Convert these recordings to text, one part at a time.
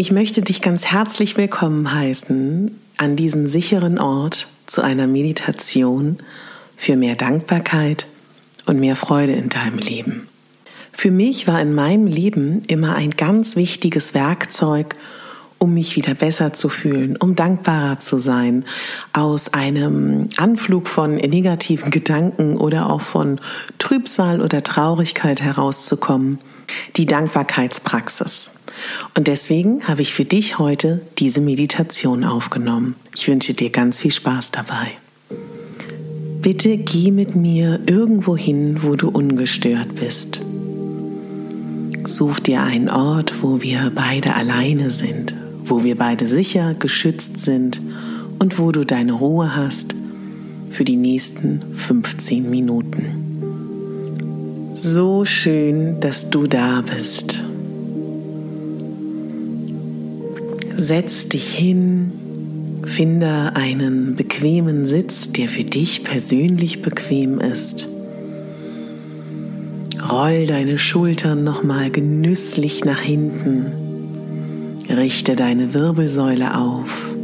Ich möchte dich ganz herzlich willkommen heißen an diesem sicheren Ort zu einer Meditation für mehr Dankbarkeit und mehr Freude in deinem Leben. Für mich war in meinem Leben immer ein ganz wichtiges Werkzeug, um mich wieder besser zu fühlen, um dankbarer zu sein, aus einem Anflug von negativen Gedanken oder auch von Trübsal oder Traurigkeit herauszukommen, die Dankbarkeitspraxis. Und deswegen habe ich für dich heute diese Meditation aufgenommen. Ich wünsche dir ganz viel Spaß dabei. Bitte geh mit mir irgendwo hin, wo du ungestört bist. Such dir einen Ort, wo wir beide alleine sind, wo wir beide sicher geschützt sind und wo du deine Ruhe hast für die nächsten 15 Minuten. So schön, dass du da bist. Setz dich hin, finde einen bequemen Sitz, der für dich persönlich bequem ist. Roll deine Schultern nochmal genüsslich nach hinten. Richte deine Wirbelsäule auf.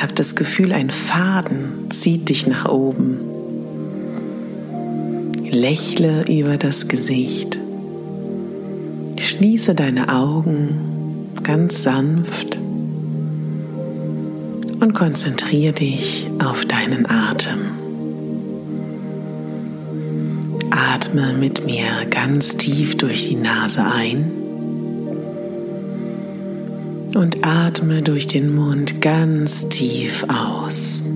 Hab das Gefühl, ein Faden zieht dich nach oben. Lächle über das Gesicht. Schließe deine Augen ganz sanft und konzentriere dich auf deinen Atem. Atme mit mir ganz tief durch die Nase ein und atme durch den Mund ganz tief aus.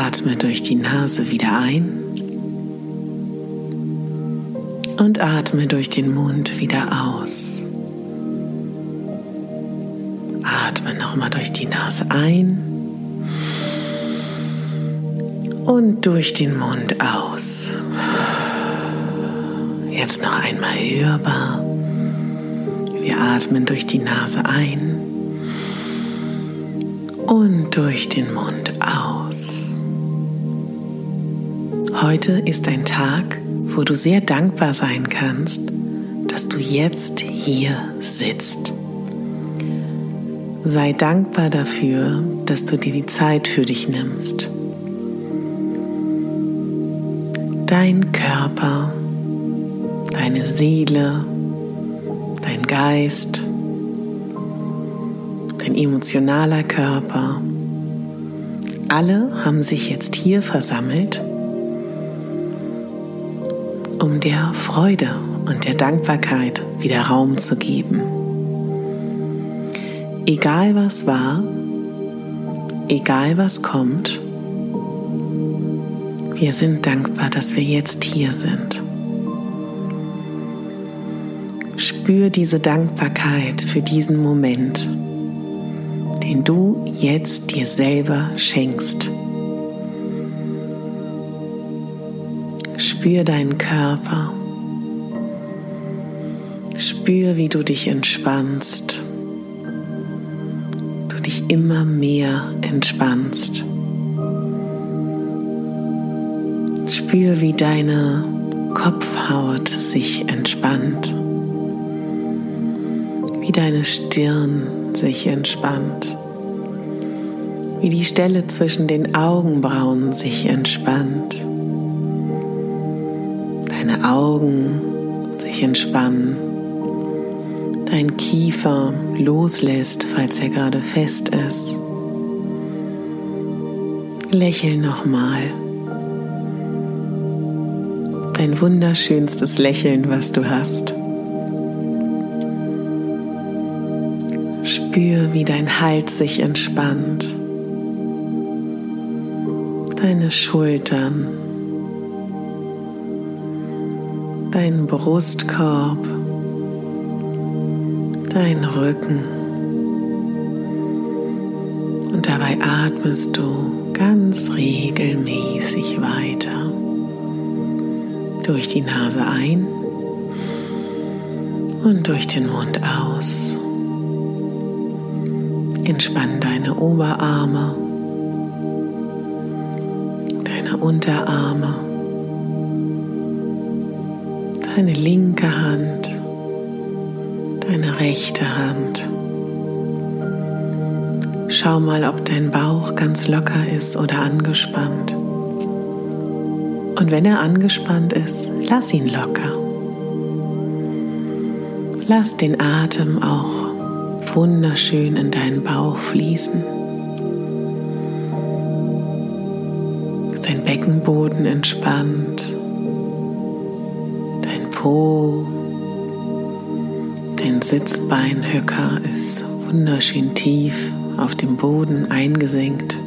Atme durch die Nase wieder ein und atme durch den Mund wieder aus. Atme nochmal durch die Nase ein und durch den Mund aus. Jetzt noch einmal hörbar. Wir atmen durch die Nase ein und durch den Mund aus. Heute ist ein Tag, wo du sehr dankbar sein kannst, dass du jetzt hier sitzt. Sei dankbar dafür, dass du dir die Zeit für dich nimmst. Dein Körper, deine Seele, dein Geist, dein emotionaler Körper, alle haben sich jetzt hier versammelt um der Freude und der Dankbarkeit wieder Raum zu geben. Egal was war, egal was kommt, wir sind dankbar, dass wir jetzt hier sind. Spür diese Dankbarkeit für diesen Moment, den du jetzt dir selber schenkst. Spür deinen Körper. Spür, wie du dich entspannst. Du dich immer mehr entspannst. Spür, wie deine Kopfhaut sich entspannt, wie deine Stirn sich entspannt, wie die Stelle zwischen den Augenbrauen sich entspannt, deine Augen sich entspannen, dein Kiefer loslässt, falls er gerade fest ist. Lächel nochmal dein wunderschönstes Lächeln, was du hast. Spür, wie dein Hals sich entspannt, deine Schultern, dein Brustkorb, dein Rücken. Und dabei atmest du ganz regelmäßig weiter durch die Nase ein und durch den Mund aus. Entspann deine Oberarme, deine Unterarme, deine linke Hand, deine rechte Hand. Schau mal, ob dein Bauch ganz locker ist oder angespannt. Und wenn er angespannt ist, lass ihn locker. Lass den Atem auch wunderschön in deinen Bauch fließen. Dein Beckenboden entspannt, Po, dein Sitzbeinhöcker ist wunderschön tief auf dem Boden eingesenkt.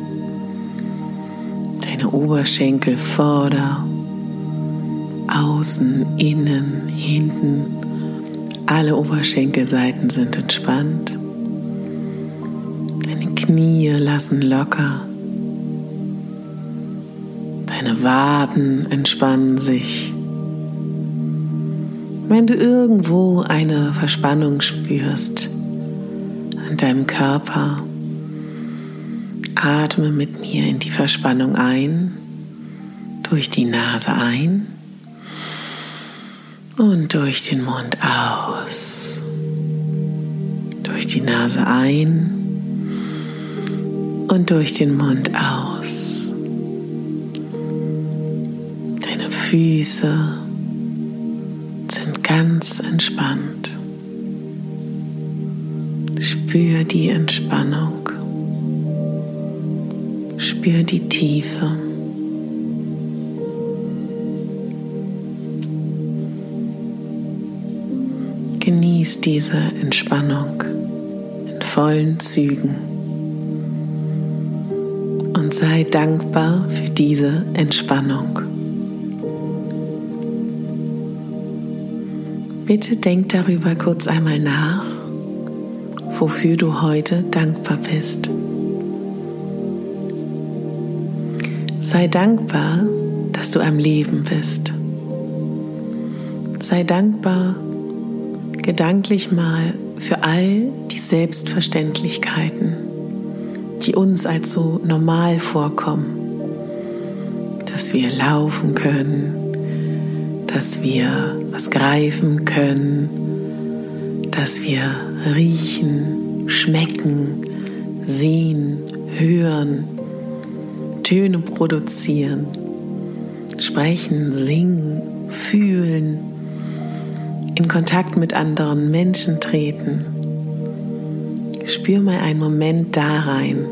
Oberschenkel vorder, außen, innen, hinten. Alle Oberschenkelseiten sind entspannt. Deine Knie lassen locker. Deine Waden entspannen sich. Wenn du irgendwo eine Verspannung spürst an deinem Körper, Atme mit mir in die Verspannung ein, durch die Nase ein und durch den Mund aus. Durch die Nase ein und durch den Mund aus. Deine Füße ganz entspannt. Spür die Entspannung. Spür die Tiefe. Genieß diese Entspannung in vollen Zügen und sei dankbar für diese Entspannung. Bitte denk darüber kurz einmal nach, wofür du heute dankbar bist. Sei dankbar, dass du am Leben bist. Sei dankbar gedanklich mal für all die Selbstverständlichkeiten, die uns als so normal vorkommen. Dass wir laufen können, dass wir was greifen können, dass wir riechen, schmecken, sehen, hören, Töne produzieren, sprechen, singen, fühlen, in Kontakt mit anderen Menschen treten. Spür mal einen Moment da rein,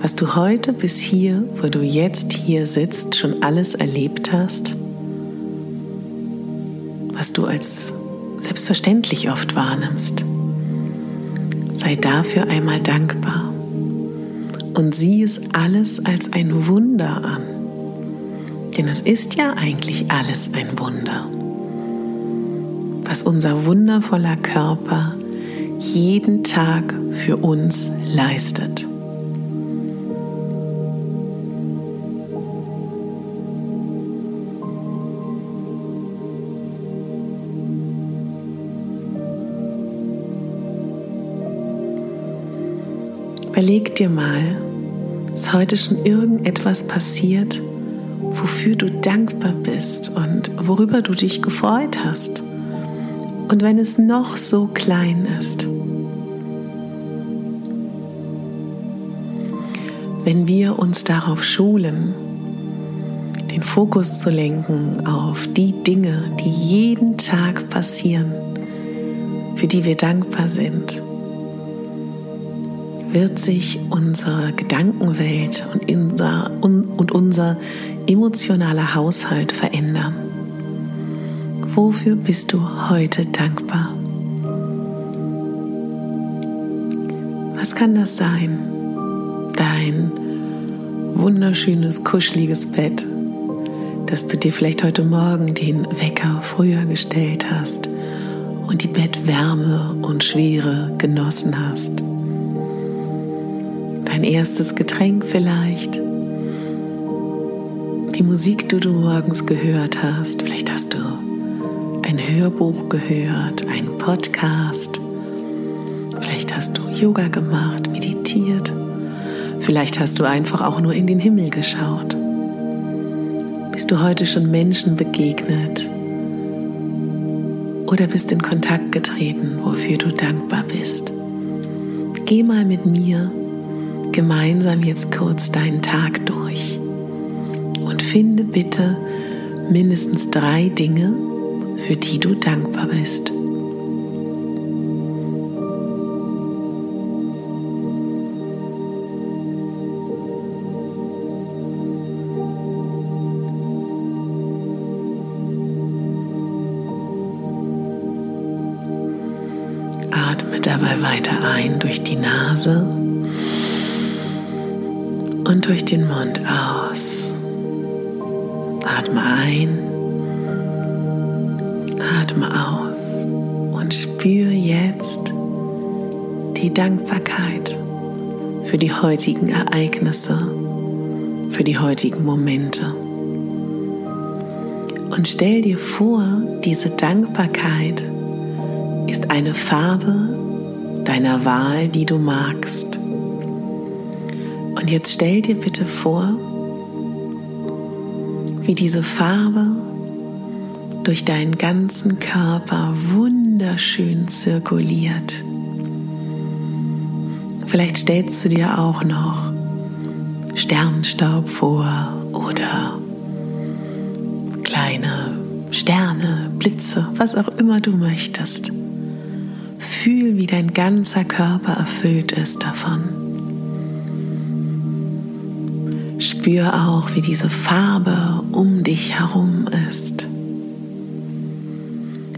was du heute bis hier, wo du jetzt hier sitzt, schon alles erlebt hast, was du als selbstverständlich oft wahrnimmst. Sei dafür einmal dankbar und sieh es alles als ein Wunder an. Denn es ist ja eigentlich alles ein Wunder, was unser wundervoller Körper jeden Tag für uns leistet. Überleg dir mal, ist heute schon irgendetwas passiert, wofür du dankbar bist und worüber du dich gefreut hast. Und wenn es noch so klein ist, wenn wir uns darauf schulen, den Fokus zu lenken auf die Dinge, die jeden Tag passieren, für die wir dankbar sind, wird sich unsere Gedankenwelt und unser, und unser emotionaler Haushalt verändern. Wofür bist du heute dankbar? Was kann das sein? Dein wunderschönes, kuscheliges Bett, dass du dir vielleicht heute Morgen den Wecker früher gestellt hast und die Bettwärme und Schwere genossen hast. Dein erstes Getränk vielleicht, die Musik, die du morgens gehört hast, vielleicht hast du ein Hörbuch gehört, einen Podcast, vielleicht hast du Yoga gemacht, meditiert, vielleicht hast du einfach auch nur in den Himmel geschaut. Bist du heute schon Menschen begegnet oder bist in Kontakt getreten, wofür du dankbar bist? Geh mal mit mir gemeinsam jetzt kurz deinen Tag durch und finde bitte mindestens drei Dinge, für die du dankbar bist. Atme dabei weiter ein durch die Nase und durch den Mund aus. Atme ein, atme aus und spüre jetzt die Dankbarkeit für die heutigen Ereignisse, für die heutigen Momente. Und stell dir vor, diese Dankbarkeit ist eine Farbe deiner Wahl, die du magst. Und jetzt stell dir bitte vor, wie diese Farbe durch deinen ganzen Körper wunderschön zirkuliert. Vielleicht stellst du dir auch noch Sternstaub vor oder kleine Sterne, Blitze, was auch immer du möchtest. Fühl, wie dein ganzer Körper erfüllt ist davon. Spür auch, wie diese Farbe um dich herum ist.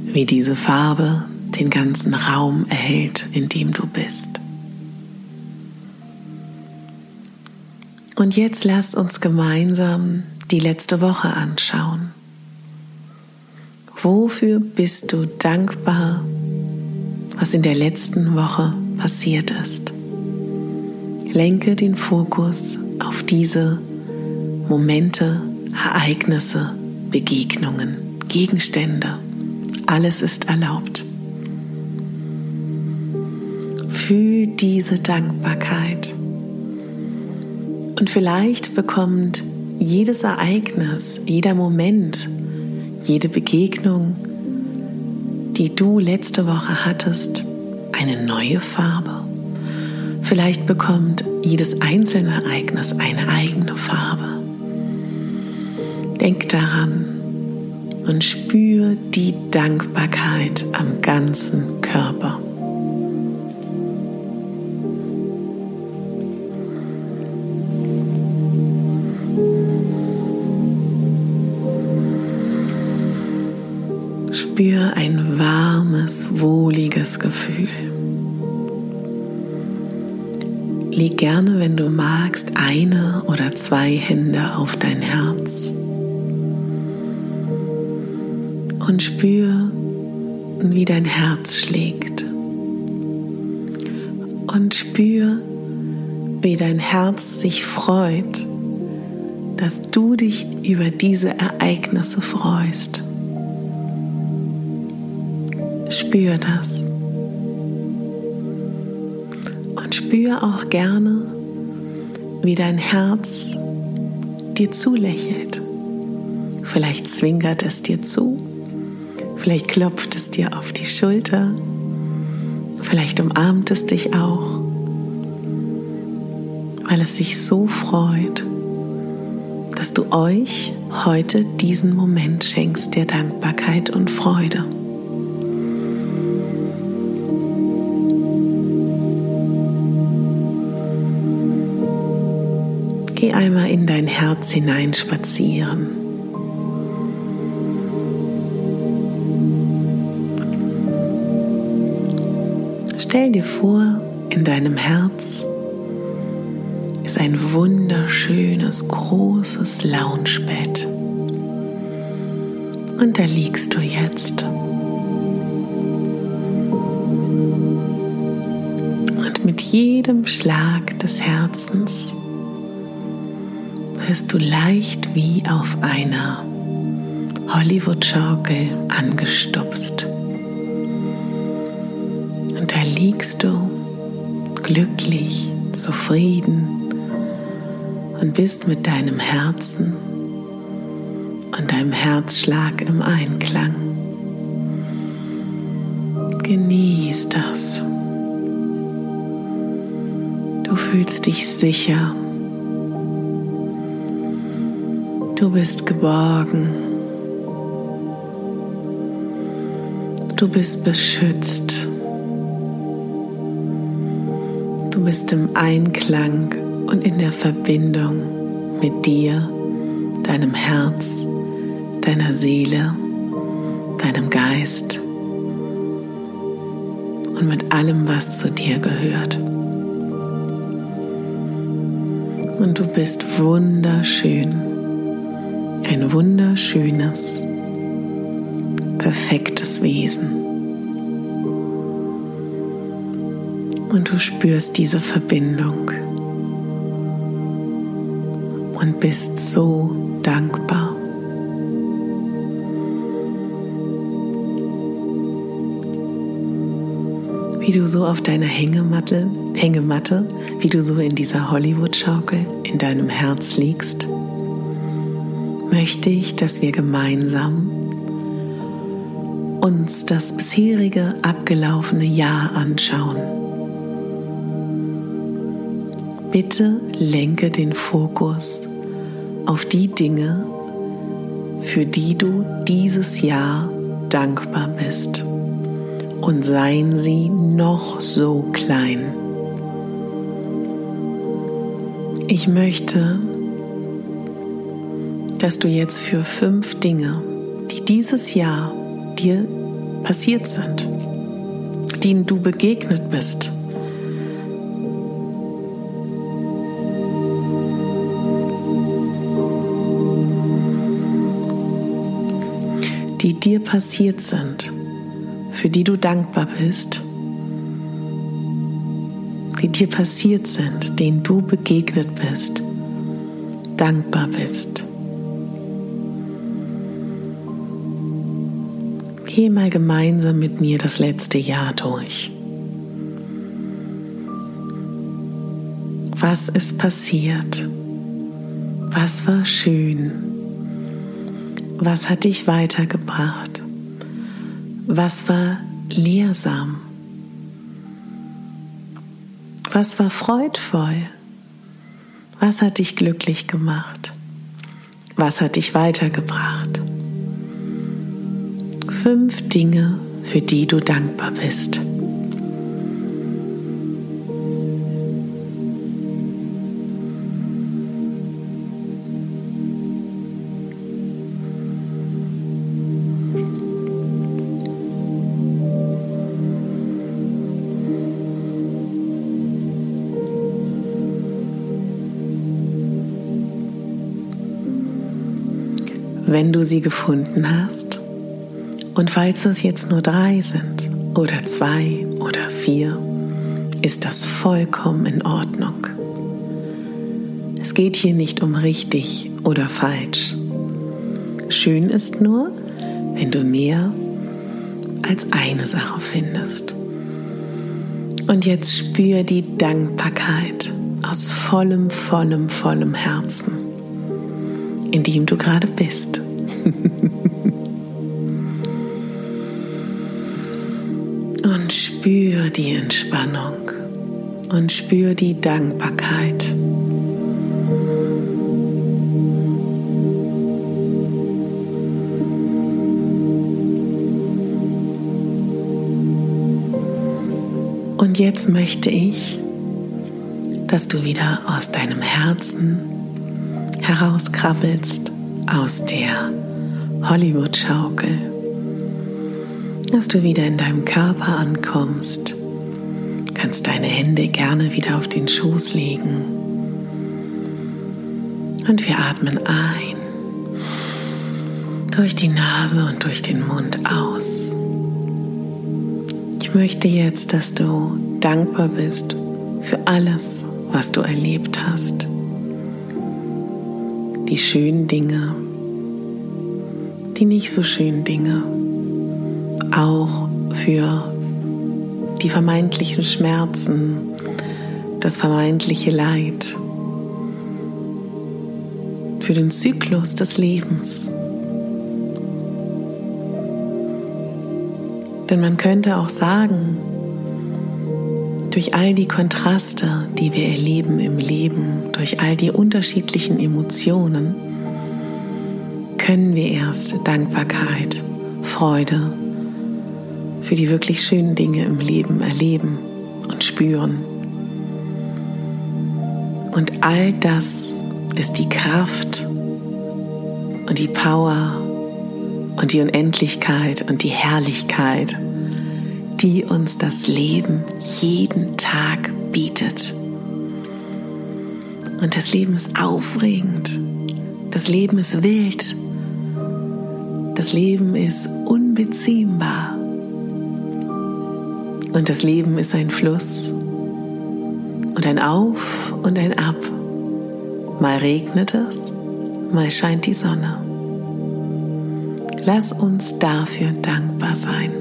Wie diese Farbe den ganzen Raum erhält, in dem du bist. Und jetzt lass uns gemeinsam die letzte Woche anschauen. Wofür bist du dankbar, was in der letzten Woche passiert ist? Lenke den Fokus auf diese Momente, Ereignisse, Begegnungen, Gegenstände. Alles ist erlaubt. Fühl diese Dankbarkeit. Und vielleicht bekommt jedes Ereignis, jeder Moment, jede Begegnung, die du letzte Woche hattest, eine neue Farbe. Vielleicht bekommt jedes einzelne Ereignis eine eigene Farbe. Denk daran und spür die Dankbarkeit am ganzen Körper. Spür ein warmes, wohliges Gefühl. Leg gerne, wenn du magst, eine oder zwei Hände auf dein Herz und spür, wie dein Herz schlägt. Und spür, wie dein Herz sich freut, dass du dich über diese Ereignisse freust. Spür das. Spür auch gerne, wie dein Herz dir zulächelt, Vielleicht zwinkert es dir zu. Vielleicht klopft es dir auf die Schulter. Vielleicht umarmt es dich auch, weil es sich so freut, dass du euch heute diesen Moment schenkst der Dankbarkeit und Freude. Geh einmal in dein Herz hinein spazieren. Stell dir vor, in deinem Herz ist ein wunderschönes, großes Loungebett. Und da liegst du jetzt. Und mit jedem Schlag des Herzens wirst du leicht wie auf einer Hollywood-Schaukel angestupst. Und da liegst du glücklich, zufrieden und bist mit deinem Herzen und deinem Herzschlag im Einklang. Genieß das. Du fühlst dich sicher Du bist geborgen. Du bist beschützt. Du bist im Einklang und in der Verbindung mit dir, deinem Herz, deiner Seele, deinem Geist und mit allem, was zu dir gehört. Und du bist wunderschön ein wunderschönes, perfektes Wesen. Und du spürst diese Verbindung und bist so dankbar. Wie du so auf deiner Hängematte, Hängematte, wie du so in dieser Hollywood-Schaukel in deinem Herz liegst möchte ich, dass wir gemeinsam uns das bisherige abgelaufene Jahr anschauen. Bitte lenke den Fokus auf die Dinge, für die du dieses Jahr dankbar bist. Und seien sie noch so klein. Ich möchte, dass du jetzt für fünf Dinge, die dieses Jahr dir passiert sind, denen du begegnet bist, die dir passiert sind, für die du dankbar bist, die dir passiert sind, denen du begegnet bist, dankbar bist. Geh mal gemeinsam mit mir das letzte Jahr durch. Was ist passiert? Was war schön? Was hat dich weitergebracht? Was war lehrsam? Was war freudvoll? Was hat dich glücklich gemacht? Was hat dich weitergebracht? Fünf Dinge, für die du dankbar bist. Wenn du sie gefunden hast, und falls es jetzt nur drei sind oder zwei oder vier, ist das vollkommen in Ordnung. Es geht hier nicht um richtig oder falsch. Schön ist nur, wenn du mehr als eine Sache findest. Und jetzt spür die Dankbarkeit aus vollem, vollem, vollem Herzen, in dem du gerade bist. und spür die Entspannung und spür die Dankbarkeit. Und jetzt möchte ich, dass du wieder aus deinem Herzen herauskrabbelst, aus der Hollywood-Schaukel, dass du wieder in deinem Körper ankommst, kannst deine Hände gerne wieder auf den Schoß legen. Und wir atmen ein. Durch die Nase und durch den Mund aus. Ich möchte jetzt, dass du dankbar bist für alles, was du erlebt hast. Die schönen Dinge, die nicht so schönen Dinge, auch für die vermeintlichen Schmerzen, das vermeintliche Leid, für den Zyklus des Lebens. Denn man könnte auch sagen, durch all die Kontraste, die wir erleben im Leben, durch all die unterschiedlichen Emotionen, können wir erst Dankbarkeit, Freude für die wirklich schönen Dinge im Leben erleben und spüren. Und all das ist die Kraft und die Power und die Unendlichkeit und die Herrlichkeit, die uns das Leben jeden Tag bietet. Und das Leben ist aufregend. Das Leben ist wild. Das Leben ist unbeziehbar. Und das Leben ist ein Fluss und ein Auf und ein Ab. Mal regnet es, mal scheint die Sonne. Lass uns dafür dankbar sein,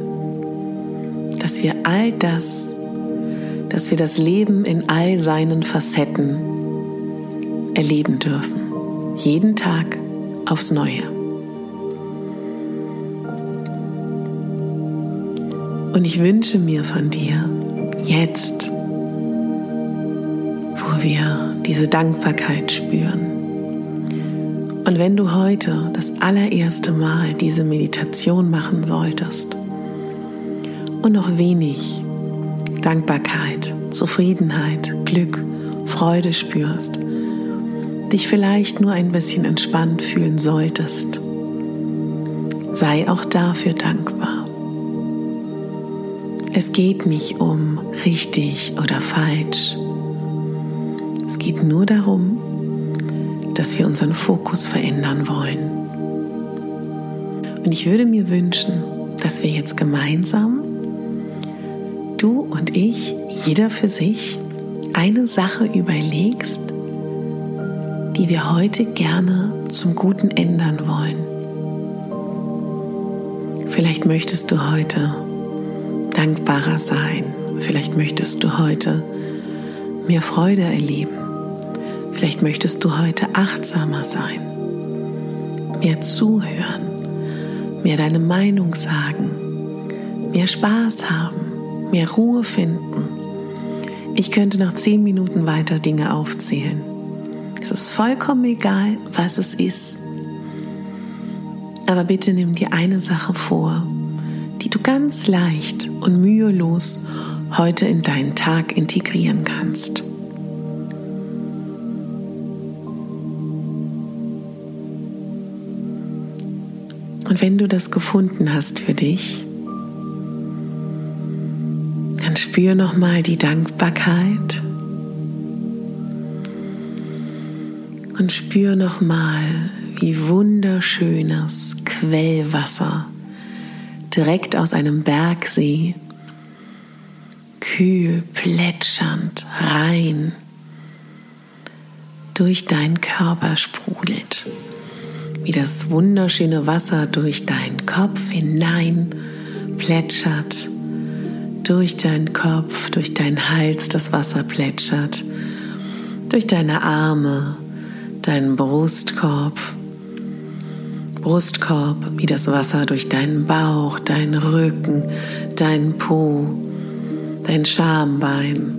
dass wir all das, dass wir das Leben in all seinen Facetten erleben dürfen. Jeden Tag aufs Neue. Und ich wünsche mir von dir jetzt, wo wir diese Dankbarkeit spüren. Und wenn du heute das allererste Mal diese Meditation machen solltest und noch wenig Dankbarkeit, Zufriedenheit, Glück, Freude spürst, dich vielleicht nur ein bisschen entspannt fühlen solltest, sei auch dafür dankbar. Es geht nicht um richtig oder falsch. Es geht nur darum, dass wir unseren Fokus verändern wollen. Und ich würde mir wünschen, dass wir jetzt gemeinsam, du und ich, jeder für sich, eine Sache überlegst, die wir heute gerne zum Guten ändern wollen. Vielleicht möchtest du heute dankbarer sein. Vielleicht möchtest du heute mehr Freude erleben. Vielleicht möchtest du heute achtsamer sein, mehr zuhören, mehr deine Meinung sagen, mehr Spaß haben, mehr Ruhe finden. Ich könnte noch zehn Minuten weiter Dinge aufzählen. Es ist vollkommen egal, was es ist. Aber bitte nimm dir eine Sache vor, ganz leicht und mühelos heute in deinen Tag integrieren kannst. Und wenn du das gefunden hast für dich, dann spür noch mal die Dankbarkeit und spür noch mal, wie wunderschönes Quellwasser direkt aus einem Bergsee, kühl, plätschernd, rein. Durch deinen Körper sprudelt, wie das wunderschöne Wasser durch deinen Kopf hinein plätschert, durch deinen Kopf, durch deinen Hals das Wasser plätschert, durch deine Arme, deinen Brustkorb, Brustkorb, wie das Wasser durch deinen Bauch, deinen Rücken, deinen Po, dein Schambein,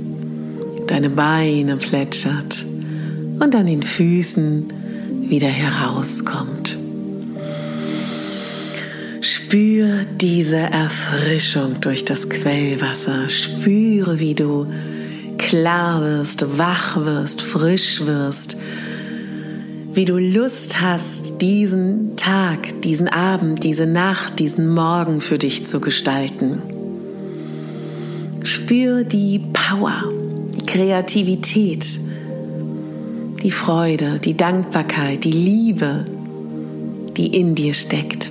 deine Beine plätschert und an den Füßen wieder herauskommt. Spür diese Erfrischung durch das Quellwasser. Spüre, wie du klar wirst, wach wirst, frisch wirst. Wie du Lust hast, diesen Tag, diesen Abend, diese Nacht, diesen Morgen für dich zu gestalten. Spür die Power, die Kreativität, die Freude, die Dankbarkeit, die Liebe, die in dir steckt,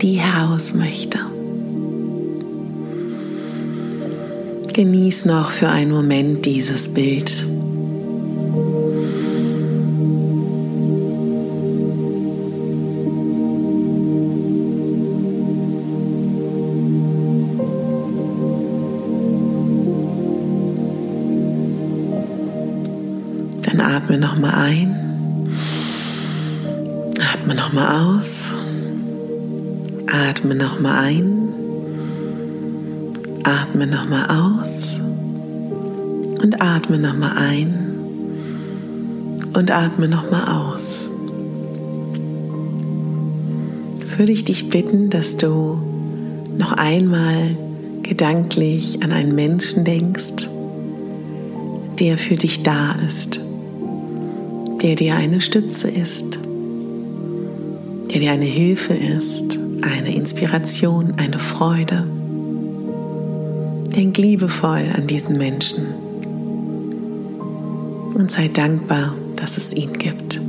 die heraus möchte. Genieß noch für einen Moment dieses Bild. Atme nochmal ein, atme nochmal aus, atme nochmal ein, atme nochmal aus. Und atme nochmal ein. Und atme nochmal aus. Jetzt würde ich dich bitten, dass du noch einmal gedanklich an einen Menschen denkst, der für dich da ist der dir eine Stütze ist, der dir eine Hilfe ist, eine Inspiration, eine Freude. Denk liebevoll an diesen Menschen und sei dankbar, dass es ihn gibt.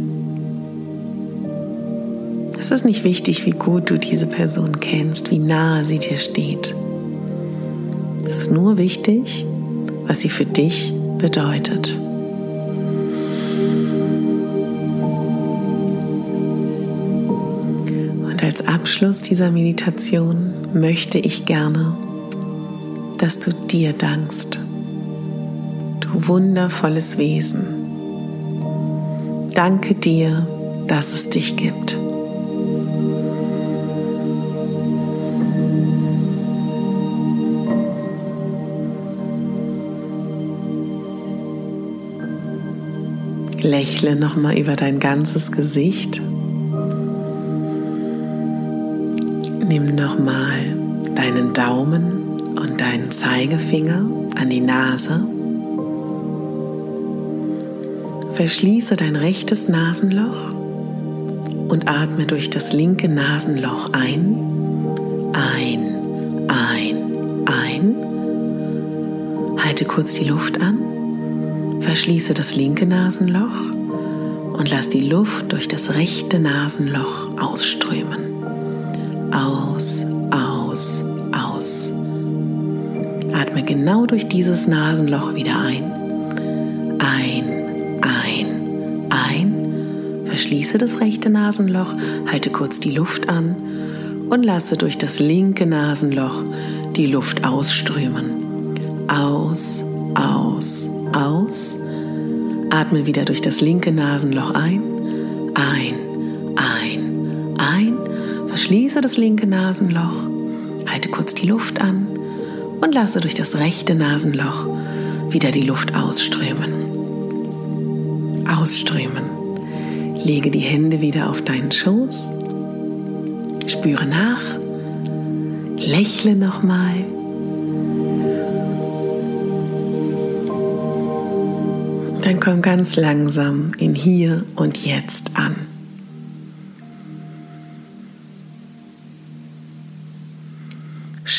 Es ist nicht wichtig, wie gut du diese Person kennst, wie nahe sie dir steht. Es ist nur wichtig, was sie für dich bedeutet. Als Abschluss dieser Meditation möchte ich gerne, dass du dir dankst, du wundervolles Wesen. Danke dir, dass es dich gibt. Lächle nochmal über dein ganzes Gesicht Nimm nochmal deinen Daumen und deinen Zeigefinger an die Nase. Verschließe dein rechtes Nasenloch und atme durch das linke Nasenloch ein. Ein, ein, ein. Halte kurz die Luft an. Verschließe das linke Nasenloch und lass die Luft durch das rechte Nasenloch ausströmen aus, aus, aus. Atme genau durch dieses Nasenloch wieder ein. Ein, ein, ein. Verschließe das rechte Nasenloch, halte kurz die Luft an und lasse durch das linke Nasenloch die Luft ausströmen. Aus, aus, aus. Atme wieder durch das linke Nasenloch ein. Ein, Verschließe das linke Nasenloch, halte kurz die Luft an und lasse durch das rechte Nasenloch wieder die Luft ausströmen. Ausströmen. Lege die Hände wieder auf deinen Schoß. Spüre nach. Lächle nochmal. Dann komm ganz langsam in hier und jetzt an.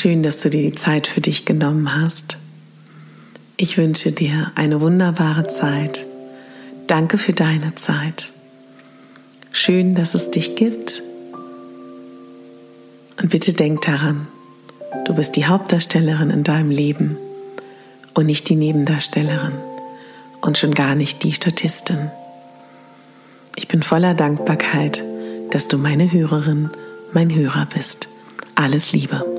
Schön, dass du dir die Zeit für dich genommen hast. Ich wünsche dir eine wunderbare Zeit. Danke für deine Zeit. Schön, dass es dich gibt. Und bitte denk daran, du bist die Hauptdarstellerin in deinem Leben und nicht die Nebendarstellerin und schon gar nicht die Statistin. Ich bin voller Dankbarkeit, dass du meine Hörerin, mein Hörer bist. Alles Liebe.